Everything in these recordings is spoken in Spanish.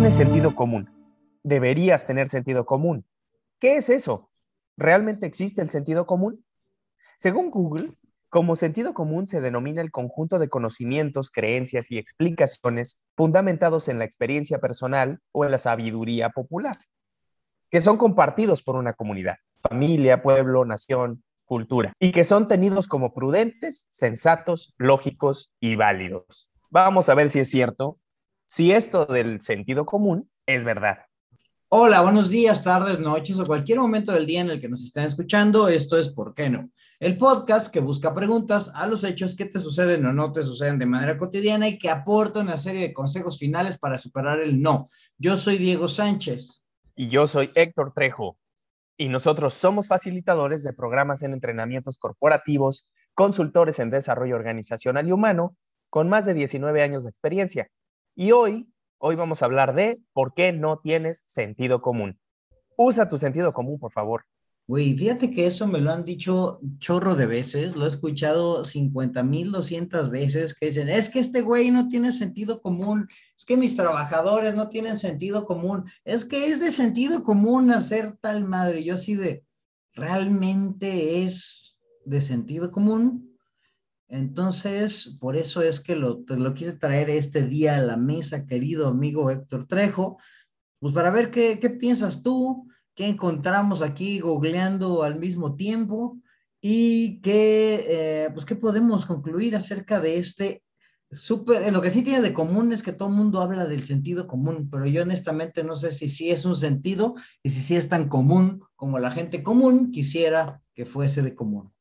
Tienes sentido común. Deberías tener sentido común. ¿Qué es eso? ¿Realmente existe el sentido común? Según Google, como sentido común se denomina el conjunto de conocimientos, creencias y explicaciones fundamentados en la experiencia personal o en la sabiduría popular, que son compartidos por una comunidad, familia, pueblo, nación, cultura, y que son tenidos como prudentes, sensatos, lógicos y válidos. Vamos a ver si es cierto, si esto del sentido común es verdad. Hola, buenos días, tardes, noches o cualquier momento del día en el que nos estén escuchando. Esto es ¿Por qué no? El podcast que busca preguntas a los hechos que te suceden o no te suceden de manera cotidiana y que aporta una serie de consejos finales para superar el no. Yo soy Diego Sánchez. Y yo soy Héctor Trejo. Y nosotros somos facilitadores de programas en entrenamientos corporativos, consultores en desarrollo organizacional y humano, con más de 19 años de experiencia. Y hoy Hoy vamos a hablar de por qué no tienes sentido común. Usa tu sentido común, por favor. Güey, fíjate que eso me lo han dicho chorro de veces, lo he escuchado 50 mil 200 veces que dicen, es que este güey no tiene sentido común, es que mis trabajadores no tienen sentido común, es que es de sentido común hacer tal madre. Yo así de, ¿realmente es de sentido común? Entonces, por eso es que lo, te lo quise traer este día a la mesa, querido amigo Héctor Trejo, pues para ver qué, piensas tú, qué encontramos aquí googleando al mismo tiempo y qué, eh, pues qué podemos concluir acerca de este súper, eh, lo que sí tiene de común es que todo el mundo habla del sentido común, pero yo honestamente no sé si sí es un sentido y si sí es tan común como la gente común quisiera que fuese de común.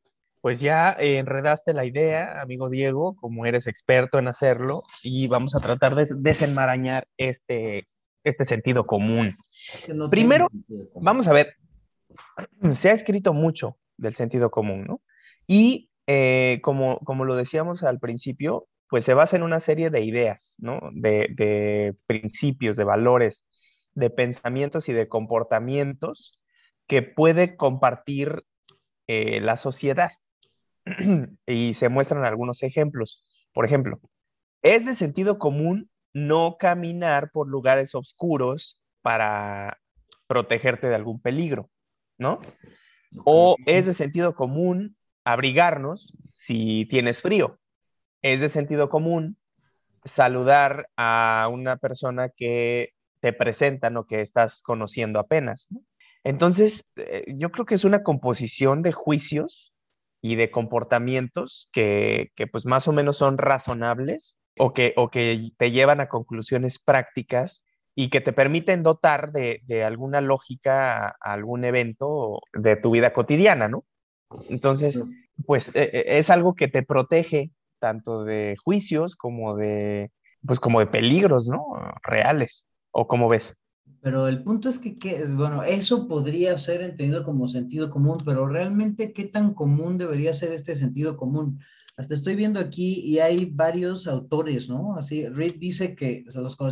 Pues ya enredaste la idea, amigo Diego, como eres experto en hacerlo, y vamos a tratar de desenmarañar este, este sentido común. Primero, vamos a ver, se ha escrito mucho del sentido común, ¿no? Y eh, como, como lo decíamos al principio, pues se basa en una serie de ideas, ¿no? De, principios, de valores, de pensamientos y de comportamientos que puede compartir eh, la sociedad. y se muestran algunos ejemplos. Por ejemplo, es de sentido común no caminar por lugares oscuros para protegerte de algún peligro, ¿no? O es de sentido común abrigarnos si tienes frío. Es de sentido común saludar a una persona que te presentan o que estás conociendo apenas. Entonces, eh, yo creo que es una composición de juicios y de comportamientos que, pues más o menos son razonables o que, o que te llevan a conclusiones prácticas y que te permiten dotar de, alguna lógica a, algún evento de tu vida cotidiana, ¿no? Entonces, pues e, e, es algo que te protege tanto de juicios como de, pues como de peligros, ¿no? Reales. ¿O cómo ves? Pero el punto es que, bueno, eso podría ser entendido como sentido común, pero realmente, ¿qué tan común debería ser este sentido común? Hasta estoy viendo aquí y hay varios autores, ¿no? Así, Reed dice que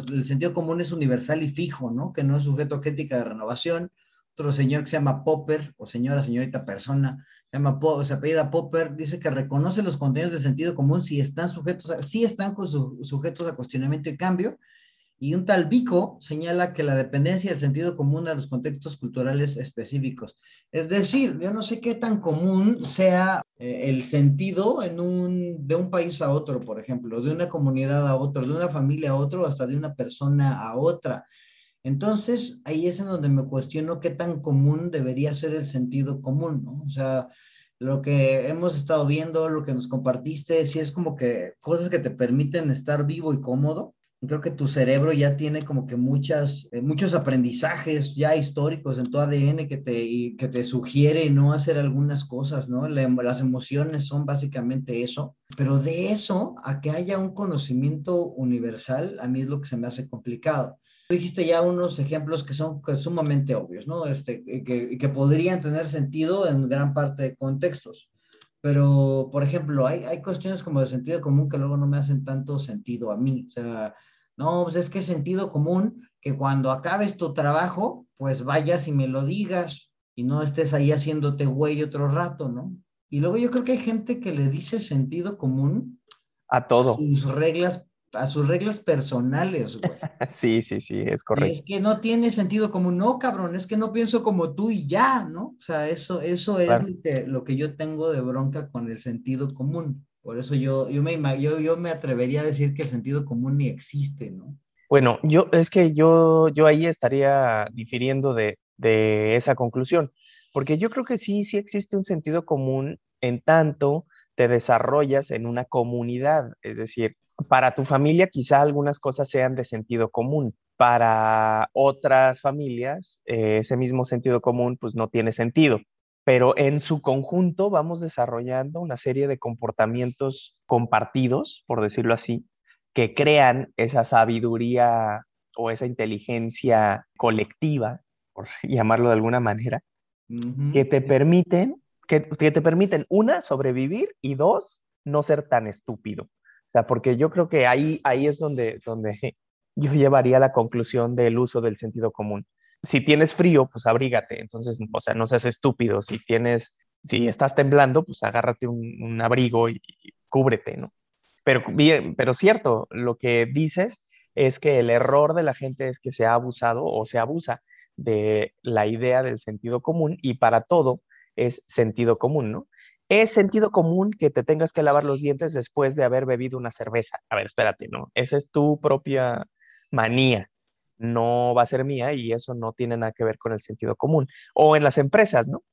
el sentido común es universal y fijo, ¿no? Que no es sujeto a crítica de renovación. Otro señor que se llama Popper, o señora, señorita persona, se llama, se apellida Popper, dice que reconoce los contenidos de sentido común si están sujetos, si están sujetos a cuestionamiento y cambio, y un tal Vico señala que la dependencia del sentido común a los contextos culturales específicos. Es decir, yo no sé qué tan común sea eh, el sentido en un, de un país a otro, por ejemplo, de una comunidad a otro, de una familia a otro, hasta de una persona a otra. Entonces, ahí es en donde me cuestiono qué tan común debería ser el sentido común, ¿no? O sea, lo que hemos estado viendo, lo que nos compartiste, si es como que cosas que te permiten estar vivo y cómodo, creo que tu cerebro ya tiene como que muchas, eh, muchos aprendizajes ya históricos en tu ADN que te, que te sugiere no hacer algunas cosas, ¿no? las emociones son básicamente eso, pero de eso a que haya un conocimiento universal, a mí es lo que se me hace complicado. Tú dijiste ya unos ejemplos que son sumamente obvios, ¿no? Este, que, que podrían tener sentido en gran parte de contextos. Pero, por ejemplo, hay, hay cuestiones como de sentido común que luego no me hacen tanto sentido a mí. O sea, no, pues es que es sentido común que cuando acabes tu trabajo, pues vayas y me lo digas y no estés ahí haciéndote güey otro rato, ¿no? Y luego yo creo que hay gente que le dice sentido común a todo. Sus reglas a sus reglas personales, güey. Sí, sí, sí, es correcto. es que no tiene sentido común. No, cabrón, es que no pienso como tú y ya, ¿no? O sea, eso, eso es lo, que, lo que yo tengo de bronca con el sentido común. Por eso yo, yo, me, yo, yo me atrevería a decir que el sentido común ni existe, ¿no? Bueno, yo es que yo, yo ahí estaría difiriendo de, de esa conclusión, porque yo creo que sí, sí existe un sentido común en tanto te desarrollas en una comunidad, es decir, para tu familia quizá algunas cosas sean de sentido común, para otras familias eh, ese mismo sentido común pues no tiene sentido, pero en su conjunto vamos desarrollando una serie de comportamientos compartidos, por decirlo así, que crean esa sabiduría o esa inteligencia colectiva, por llamarlo de alguna manera, que te permiten que, te permiten, una, sobrevivir y dos, no ser tan estúpido. O sea, porque yo creo que ahí, ahí es donde, donde yo llevaría la conclusión del uso del sentido común. Si tienes frío, pues abrígate. Entonces, o sea, no seas estúpido. Si tienes, si estás temblando, pues agárrate un, abrigo y, cúbrete, ¿no? Pero bien, pero cierto, lo que dices es que el error de la gente es que se ha abusado o se abusa de la idea del sentido común y para todo es sentido común, ¿no? Es sentido común que te tengas que lavar los dientes después de haber bebido una cerveza. A ver, espérate, ¿no? Esa es tu propia manía, no va a ser mía y eso no tiene nada que ver con el sentido común. O en las empresas, ¿no?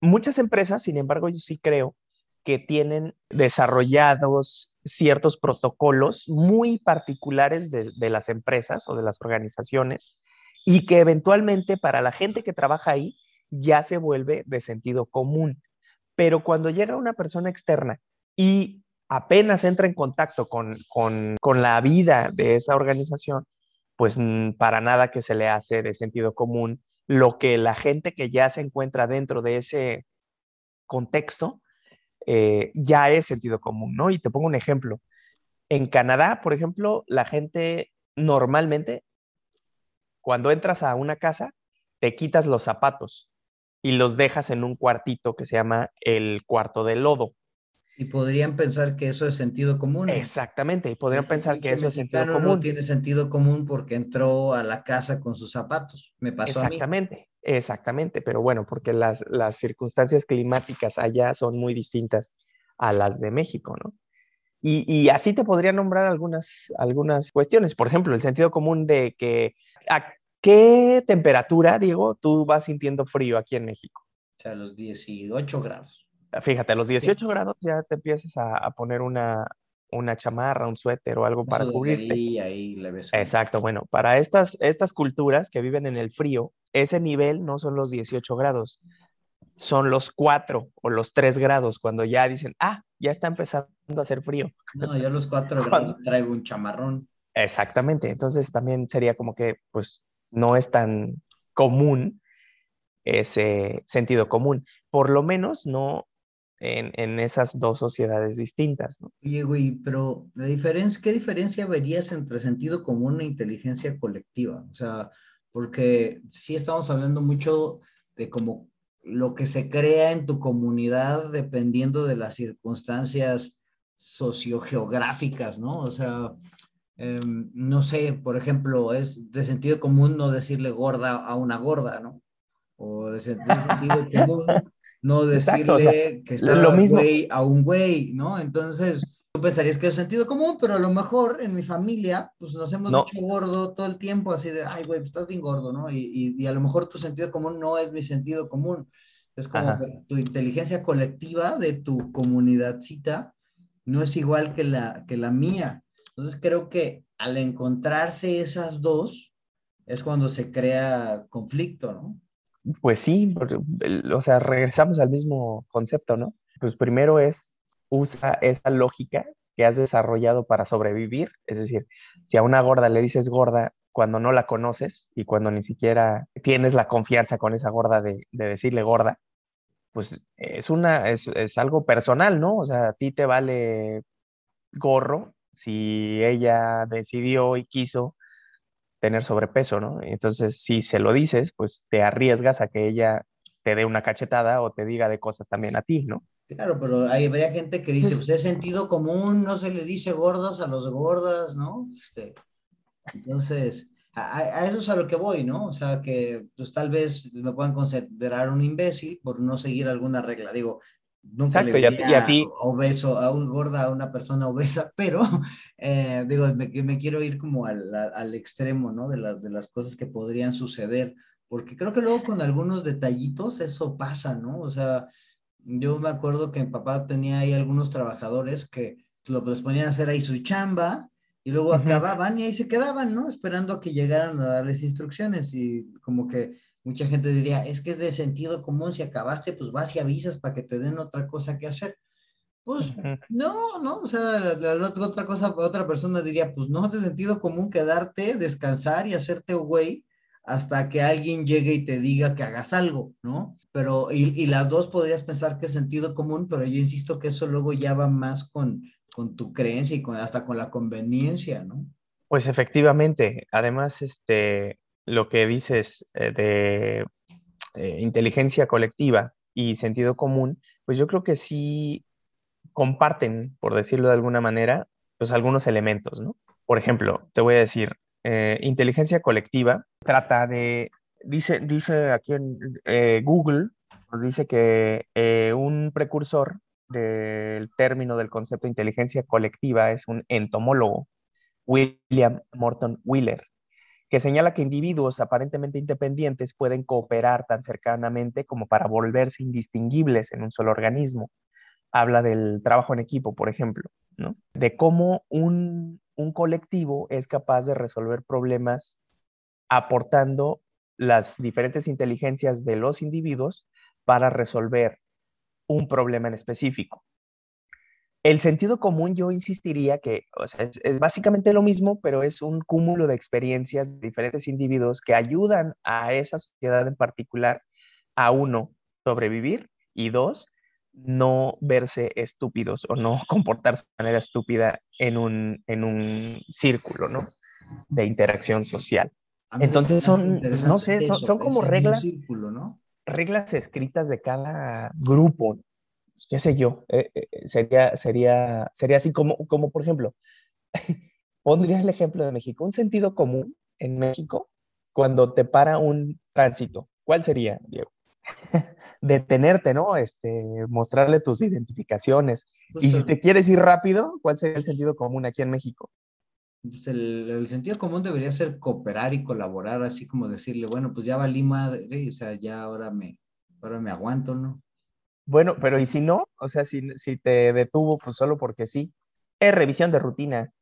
Muchas empresas, sin embargo, yo sí creo que tienen desarrollados ciertos protocolos muy particulares de, de, las empresas o de las organizaciones y que eventualmente para la gente que trabaja ahí ya se vuelve de sentido común. Pero cuando llega una persona externa y apenas entra en contacto con, la vida de esa organización, pues mm, para nada que se le hace de sentido común lo que la gente que ya se encuentra dentro de ese contexto eh, ya es sentido común, ¿no? Y te pongo un ejemplo. En Canadá, por ejemplo, la gente normalmente, cuando entras a una casa, te quitas los zapatos y los dejas en un cuartito que se llama el cuarto de lodo. Y podrían pensar que eso es sentido común. Exactamente, y podrían pensar que eso es sentido común. No tiene sentido común porque entró a la casa con sus zapatos. Me pasó exactamente, a mí. Exactamente, pero bueno, porque las, las circunstancias climáticas allá son muy distintas a las de México, ¿no? Y, y, así te podría nombrar algunas, algunas cuestiones. Por ejemplo, el sentido común de que ¿Qué temperatura, Diego, tú vas sintiendo frío aquí en México? O sea, los 18 grados. Fíjate, a los 18 grados ya te empiezas a, poner una, una chamarra, un suéter o algo para cubrirte. Ahí le Exacto, bueno, para estas, estas culturas que viven en el frío, ese nivel no son los 18 grados, son los 4 o los 3 grados, cuando ya dicen, ah, ya está empezando a hacer frío. No, yo a los 4 grados traigo un chamarrón. Exactamente, entonces también sería como que, pues, no es tan común ese sentido común, por lo menos no en, esas dos sociedades distintas. ¿no? Oye, güey, pero la diferencia, ¿qué diferencia verías entre sentido común e inteligencia colectiva? O sea, porque sí estamos hablando mucho de cómo lo que se crea en tu comunidad dependiendo de las circunstancias sociogeográficas, ¿no? O sea, Em, no sé, por ejemplo, es de sentido común no decirle gorda a una gorda, ¿no? O de, sentido común no decirle que está lo mismo. güey a un güey, ¿no? Entonces, tú pensarías que es sentido común, pero a lo mejor en mi familia, pues nos hemos dicho gordo todo el tiempo, así de, ay, güey, pues estás bien gordo, ¿no? Y, y, a lo mejor tu sentido común no es mi sentido común. Es como que tu inteligencia colectiva de tu comunidadcita no es igual que la, que la mía. Entonces creo que al encontrarse esas dos es cuando se crea conflicto, ¿no? Pues sí, o sea, regresamos al mismo concepto, ¿no? Pues primero es, usa esa lógica que has desarrollado para sobrevivir, es decir, si a una gorda le dices gorda cuando no la conoces y cuando ni siquiera tienes la confianza con esa gorda de, decirle gorda, pues es, una, es, es algo personal, ¿no? O sea, a ti te vale gorro si ella decidió y quiso tener sobrepeso, ¿no? Entonces, si se lo dices, pues te arriesgas a que ella te dé una cachetada o te diga de cosas también a ti, ¿no? Claro, pero hay, habría gente que dice, pues es sentido común, no se le dice gordas a los gordas, ¿no? Este, entonces, a, eso es a lo que voy, ¿no? O sea, que pues tal vez me puedan considerar un imbécil por no seguir alguna regla. Digo, nunca Exacto, le y, a, ti. Obeso, a un gorda, a una persona obesa, pero eh, digo, me, me, quiero ir como al, al extremo, ¿no? De, de las cosas que podrían suceder, porque creo que luego con algunos detallitos eso pasa, ¿no? O sea, yo me acuerdo que mi papá tenía ahí algunos trabajadores que lo, les ponían a hacer ahí su chamba y luego acababan y ahí se quedaban, ¿no? Esperando a que llegaran a darles instrucciones y como que mucha gente diría, es que es de sentido común, si acabaste, pues vas y avisas para que te den otra cosa que hacer. Pues no, no, o sea, la, otra cosa, otra persona diría, pues no es de sentido común quedarte, descansar y hacerte güey hasta que alguien llegue y te diga que hagas algo, ¿no? Pero, y, y, las dos podrías pensar que es sentido común, pero yo insisto que eso luego ya va más con, con tu creencia y con, hasta con la conveniencia, ¿no? Pues efectivamente, además, este, lo que dices eh, de eh, inteligencia colectiva y sentido común, pues yo creo que sí comparten, por decirlo de alguna manera, pues algunos elementos, ¿no? Por ejemplo, te voy a decir, eh, inteligencia colectiva trata de, dice, dice aquí en Google, nos dice que un precursor del término del concepto de inteligencia colectiva es un entomólogo, William Morton Wheeler, que señala que individuos aparentemente independientes pueden cooperar tan cercanamente como para volverse indistinguibles en un solo organismo. Habla del trabajo en equipo, por ejemplo, ¿no? de cómo un, un colectivo es capaz de resolver problemas aportando las diferentes inteligencias de los individuos para resolver un problema en específico. El sentido común yo insistiría que es, básicamente lo mismo, pero es un cúmulo de experiencias de diferentes individuos que ayudan a esa sociedad en particular a uno sobrevivir y dos, no verse estúpidos o no comportarse de manera estúpida en un, en un círculo, ¿no? De interacción social. Entonces son, no sé, son, como reglas. ¿no? reglas escritas de cada grupo, pues, qué sé yo, eh, eh, sería, sería, sería así como, como, por ejemplo, pondría el ejemplo de México, un sentido común en México cuando te para un tránsito, ¿cuál sería, Diego? Detenerte, ¿no? Este, mostrarle tus identificaciones. y si te quieres ir rápido, ¿cuál sería el sentido común aquí en México? pues el, sentido común debería ser cooperar y colaborar, así como decirle, bueno, pues ya valí madre, o sea, ya ahora me, ahora me aguanto, ¿no? Bueno, pero ¿y si no? O sea, si, si te detuvo, pues solo porque sí. Es revisión de rutina.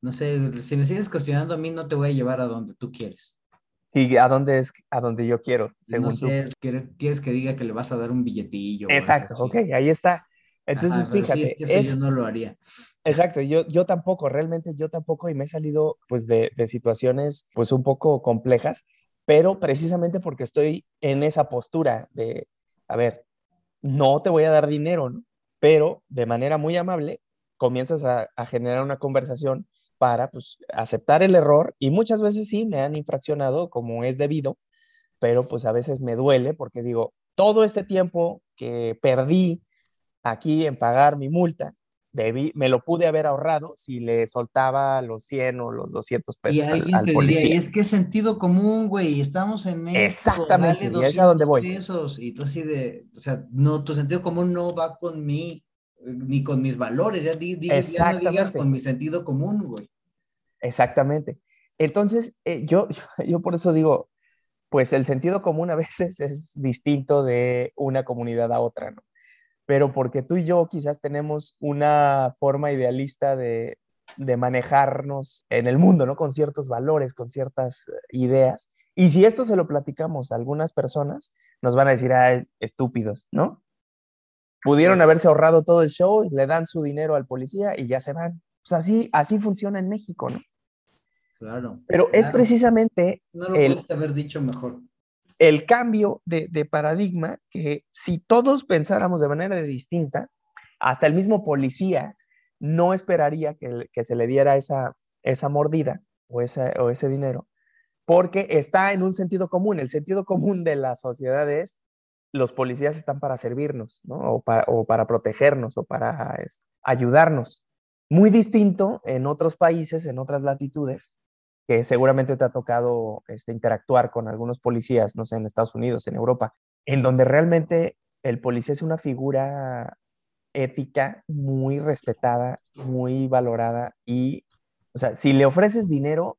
No sé, si me sigues cuestionando a mí, no te voy a llevar a donde tú quieres. ¿Y a dónde es a donde yo quiero, según tú? Quieres que diga que le vas a dar un billetillo. Exacto, ok, ahí está. Entonces, fíjate. es yo no lo haría. Exacto, yo, yo tampoco, realmente yo tampoco, y me he salido pues de, de situaciones pues un poco complejas, pero precisamente porque estoy en esa postura de, a ver, no te voy a dar dinero, pero de manera muy amable comienzas a, a, generar una conversación para pues aceptar el error y muchas veces sí me han infraccionado como es debido, pero pues a veces me duele porque digo, todo este tiempo que perdí aquí en pagar mi multa, me lo pude haber ahorrado si le soltaba los 100 o los 200 pesos y al, al policía. es que sentido común, güey, estamos en Exactamente, y es a donde voy. Pesos, y tú así de, o sea, no, tu sentido común no va con mí, ni con mis valores, ya, ya no digas con mi sentido común, güey. Exactamente. Entonces, eh, yo, yo por eso digo, pues el sentido común a veces es distinto de una comunidad a otra, ¿no? Pero porque tú y yo quizás tenemos una forma idealista de, manejarnos en el mundo, ¿no? Con ciertos valores, con ciertas eh, ideas. Y si esto se lo platicamos a algunas personas, nos van a decir, ay, estúpidos, ¿no? Pudieron haberse ahorrado todo el show, le dan su dinero al policía y ya se van. Pues así, así funciona en México, ¿no? Claro. Pero es precisamente... No lo el, haber dicho mejor el cambio de, paradigma que si todos pensáramos de manera distinta, hasta el mismo policía no esperaría que, se le diera esa, mordida o, ese dinero, porque está en un sentido común. El sentido común de la sociedad es los policías están para servirnos, o para protegernos o para ayudarnos. Muy distinto en otros países, en otras latitudes, que seguramente te ha tocado este, interactuar con algunos policías, no sé, en Estados Unidos, en Europa, en donde realmente el policía es una figura ética muy respetada, muy valorada y, o sea, si le ofreces dinero...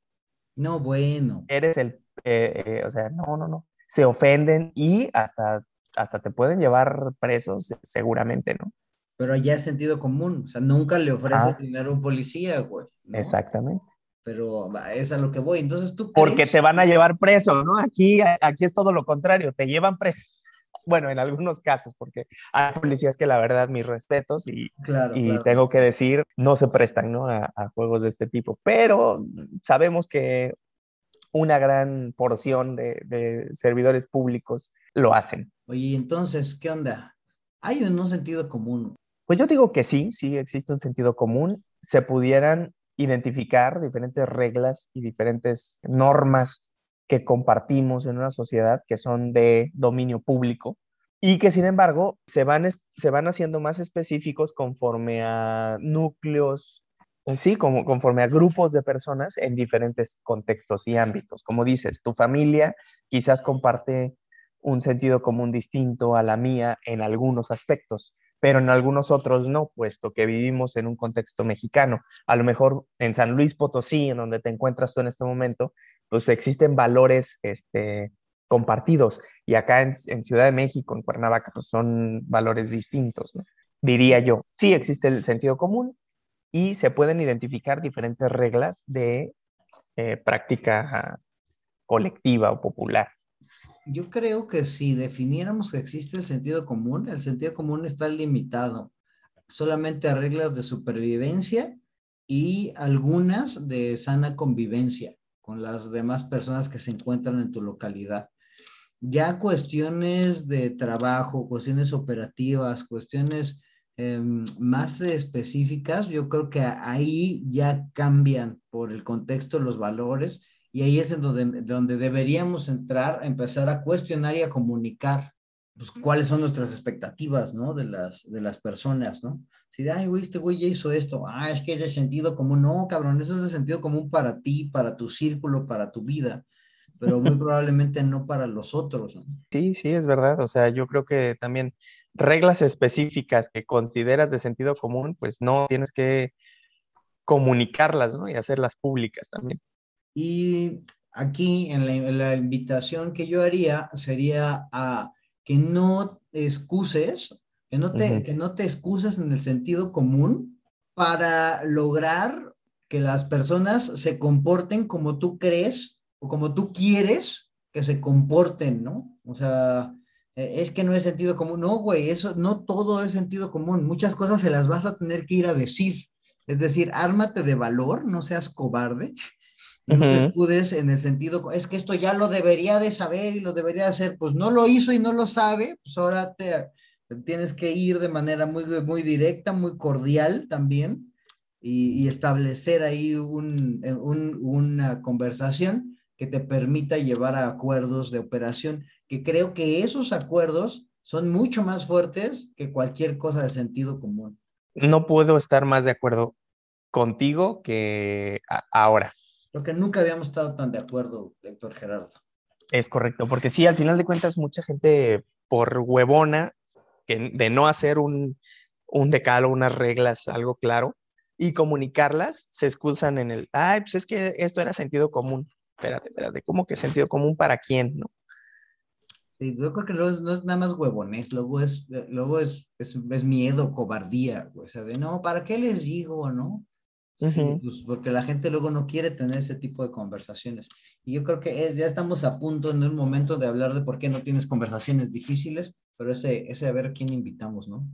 No, bueno. Eres el, eh, eh, o sea, no, no, no. Se ofenden y hasta, hasta te pueden llevar presos, seguramente, ¿no? Pero allá es sentido común, o sea, nunca le ofreces dinero a un policía, güey. Exactamente pero es a lo que voy. Entonces tú. Porque te van a llevar preso, ¿no? Aquí, aquí es todo lo contrario, te llevan preso. Bueno, en algunos casos, porque hay policías que la verdad, mis respetos y, y tengo que decir, no se prestan ¿no? A, juegos de este tipo, pero sabemos que una gran porción de, de servidores públicos lo hacen. Oye, entonces, ¿qué onda? ¿Hay un sentido común? Pues yo digo que sí, sí existe un sentido común. Se pudieran identificar diferentes reglas y diferentes normas que compartimos en una sociedad que son de dominio público y que sin embargo se van, se van haciendo más específicos conforme a núcleos, sí, como, conforme a grupos de personas en diferentes contextos y ámbitos. Como dices, tu familia quizás comparte un sentido común distinto a la mía en algunos aspectos, pero en algunos otros no, puesto que vivimos en un contexto mexicano. A lo mejor en San Luis Potosí, en donde te encuentras tú en este momento, pues existen valores este, compartidos y acá en, Ciudad de México, en Cuernavaca, pues son valores distintos, diría yo. Sí existe el sentido común y se pueden identificar diferentes reglas de eh, práctica colectiva o popular. Yo creo que si definiéramos que existe el sentido común, el sentido común está limitado solamente a reglas de supervivencia y algunas de sana convivencia con las demás personas que se encuentran en tu localidad. Ya cuestiones de trabajo, cuestiones operativas, cuestiones em, más específicas, yo creo que ahí ya cambian por el contexto, los valores y ahí es en donde, donde deberíamos entrar, empezar a cuestionar y a comunicar pues, cuáles son nuestras expectativas, ¿no? De las, de las personas, ¿no? Si, ay, güey, este güey ya hizo esto, ah, es que es de sentido común, no, cabrón, eso es de sentido común para ti, para tu círculo, para tu vida, pero muy probablemente no para los otros, ¿no? Sí, sí, es verdad, o sea, yo creo que también reglas específicas que consideras de sentido común, pues no tienes que comunicarlas, ¿no? Y hacerlas públicas también. Y aquí en la, invitación que yo haría sería a que no excuses, que no, te, que no te excuses en el sentido común para lograr que las personas se comporten como tú crees o como tú quieres que se comporten, ¿no? O sea, e, es que no es sentido común. No, güey, eso no todo es sentido común. Muchas cosas se las vas a tener que ir a decir. Es decir, ármate de valor, no seas cobarde no te escudes en el sentido, es que esto ya lo debería de saber y lo debería hacer, pues no lo hizo y no lo sabe, pues ahora te, tienes que ir de manera muy, muy directa, muy cordial también y, establecer ahí un, una conversación que te permita llevar a acuerdos de operación, que creo que esos acuerdos son mucho más fuertes que cualquier cosa de sentido común. No puedo estar más de acuerdo contigo que ahora. Porque nunca habíamos estado tan de acuerdo, Héctor Gerardo. Es correcto, porque sí, al final de cuentas, mucha gente por huevona que, de no hacer un, un decalo, unas reglas, algo claro, y comunicarlas, se excusan en el, ay, pues es que esto era sentido común. Espérate, espérate, ¿cómo que sentido común para quién, no? Sí, yo creo que no es nada más huevones, luego es, luego es, es, es miedo, cobardía, o sea, de no, ¿para qué les digo, no? Sí, pues porque la gente luego no quiere tener ese tipo de conversaciones. Y yo creo que es, ya estamos a punto en un momento de hablar de por qué no tienes conversaciones difíciles, pero ese, ese a ver quién invitamos, ¿no?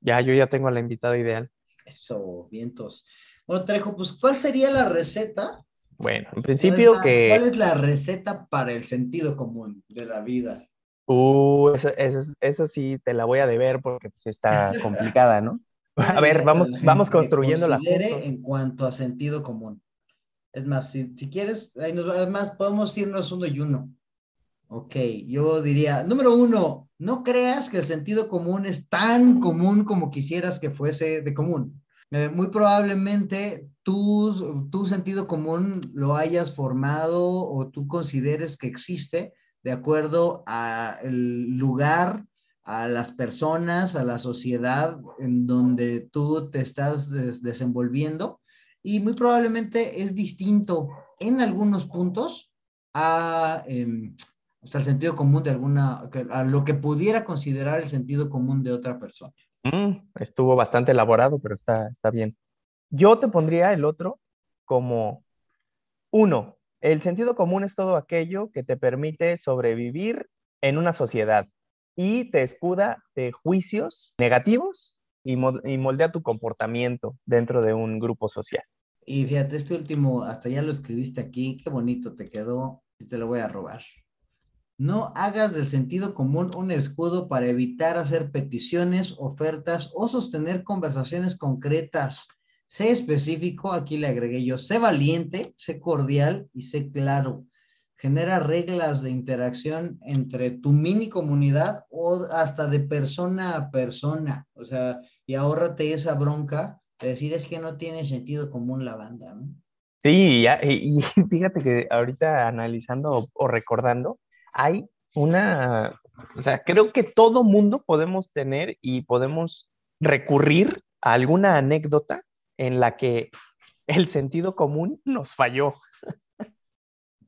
Ya, yo ya tengo a la invitada ideal. Eso, vientos. Bueno, Trejo, pues, ¿cuál sería la receta? Bueno, en principio que... ¿Cuál es la receta para el sentido común de la vida? Uh, esa, esa sí te la voy a deber porque pues, está complicada, ¿no? A ver, vamos, vamos construyendo la en cuanto a sentido común. Es más, si, si quieres, además podemos irnos uno y uno. Ok, yo diría, número uno, no creas que el sentido común es tan común como quisieras que fuese de común. Eh, muy probablemente tu, tu sentido común lo hayas formado o tú consideres que existe de acuerdo al lugar, a las personas, a la sociedad en donde tú te estás desenvolviendo y muy probablemente es distinto en algunos puntos a, em, el sentido común de alguna, a lo que pudiera considerar el sentido común de otra persona. Mm, estuvo bastante elaborado, pero está, está bien. Yo te pondría el otro como uno. El sentido común es todo aquello que te permite sobrevivir en una sociedad y te escuda de juicios negativos y, moldea tu comportamiento dentro de un grupo social. Y fíjate, este último, hasta ya lo escribiste aquí, qué bonito te quedó y te lo voy a robar. No hagas del sentido común un escudo para evitar hacer peticiones, ofertas o sostener conversaciones concretas. Sé específico, aquí le agregué yo, sé valiente, sé cordial y sé claro. Genera reglas de interacción entre tu mini comunidad o hasta de persona a persona. O sea, y ahórrate esa bronca de decir es que no tiene sentido común la banda. ¿no? Sí, y, fíjate que ahorita analizando o recordando, hay una, o sea, creo que todo mundo podemos tener y podemos recurrir a alguna anécdota en la que el sentido común nos falló.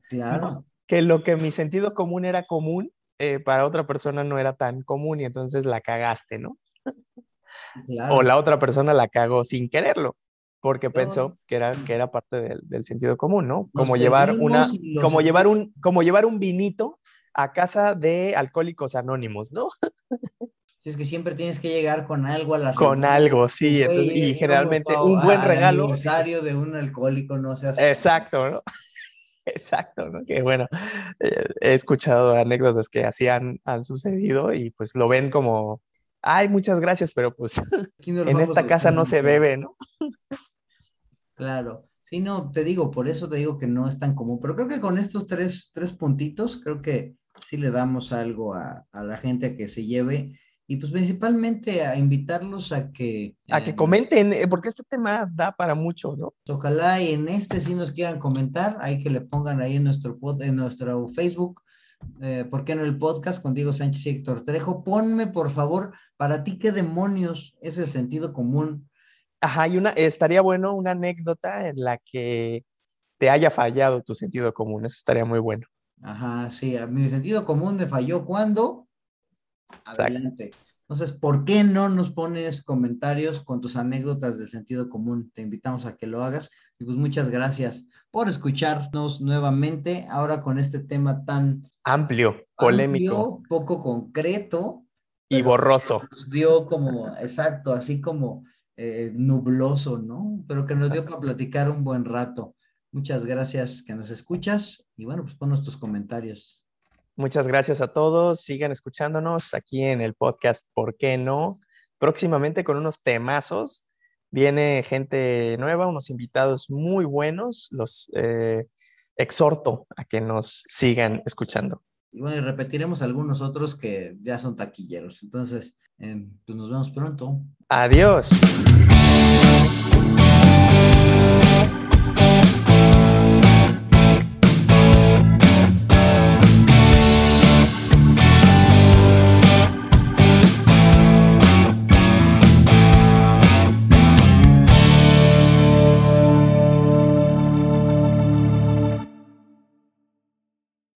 Claro. Que lo que mi sentido común era común, eh, para otra persona no era tan común y entonces la cagaste, ¿no? O la otra persona la cagó sin quererlo, porque pensó que era, que era parte del, del sentido común, ¿no? Como llevar, una, como, llevar un, como llevar un vinito a casa de alcohólicos anónimos, ¿no? Si es que siempre tienes que llegar con algo a la Con algo, sí, y generalmente un buen regalo. aniversario de un alcohólico, no seas... Exacto, ¿no? Exacto, ¿no? Que bueno, eh, he escuchado anécdotas que así han, han, sucedido y pues lo ven como, ay, muchas gracias, pero pues en esta casa no se bebe, ¿no? Claro, sí, no, te digo, por eso te digo que no es tan común, pero creo que con estos tres, tres puntitos, creo que sí le damos algo a, a la gente que se lleve y pues principalmente a invitarlos a que... A que em, comenten, eh, porque este tema da para mucho, ¿no? Ojalá y en este sí nos quieran comentar, hay que le pongan ahí en nuestro, en nuestro Facebook, eh, ¿por qué no el podcast con Diego Sánchez y Héctor Trejo? Ponme, por favor, para ti, ¿qué demonios es el sentido común? Ajá, y una, estaría bueno una anécdota en la que te haya fallado tu sentido común, eso estaría muy bueno. Ajá, sí, a mi sentido común me falló cuando Adelante. Entonces, ¿por qué no nos pones comentarios con tus anécdotas del sentido común? Te invitamos a que lo hagas. Y pues muchas gracias por escucharnos nuevamente, ahora con este tema tan amplio, polémico, poco concreto. Y borroso. Nos dio como, exacto, así como eh, nubloso, ¿no? Pero que nos dio para platicar un buen rato. Muchas gracias que nos escuchas y bueno, pues ponos tus comentarios. Muchas gracias a todos. Sigan escuchándonos aquí en el podcast ¿Por qué no? Próximamente con unos temazos. Viene gente nueva, unos invitados muy buenos. Los eh, exhorto a que nos sigan escuchando. Y bueno, y repetiremos algunos otros que ya son taquilleros. Entonces, em, pues nos vemos pronto. Adiós.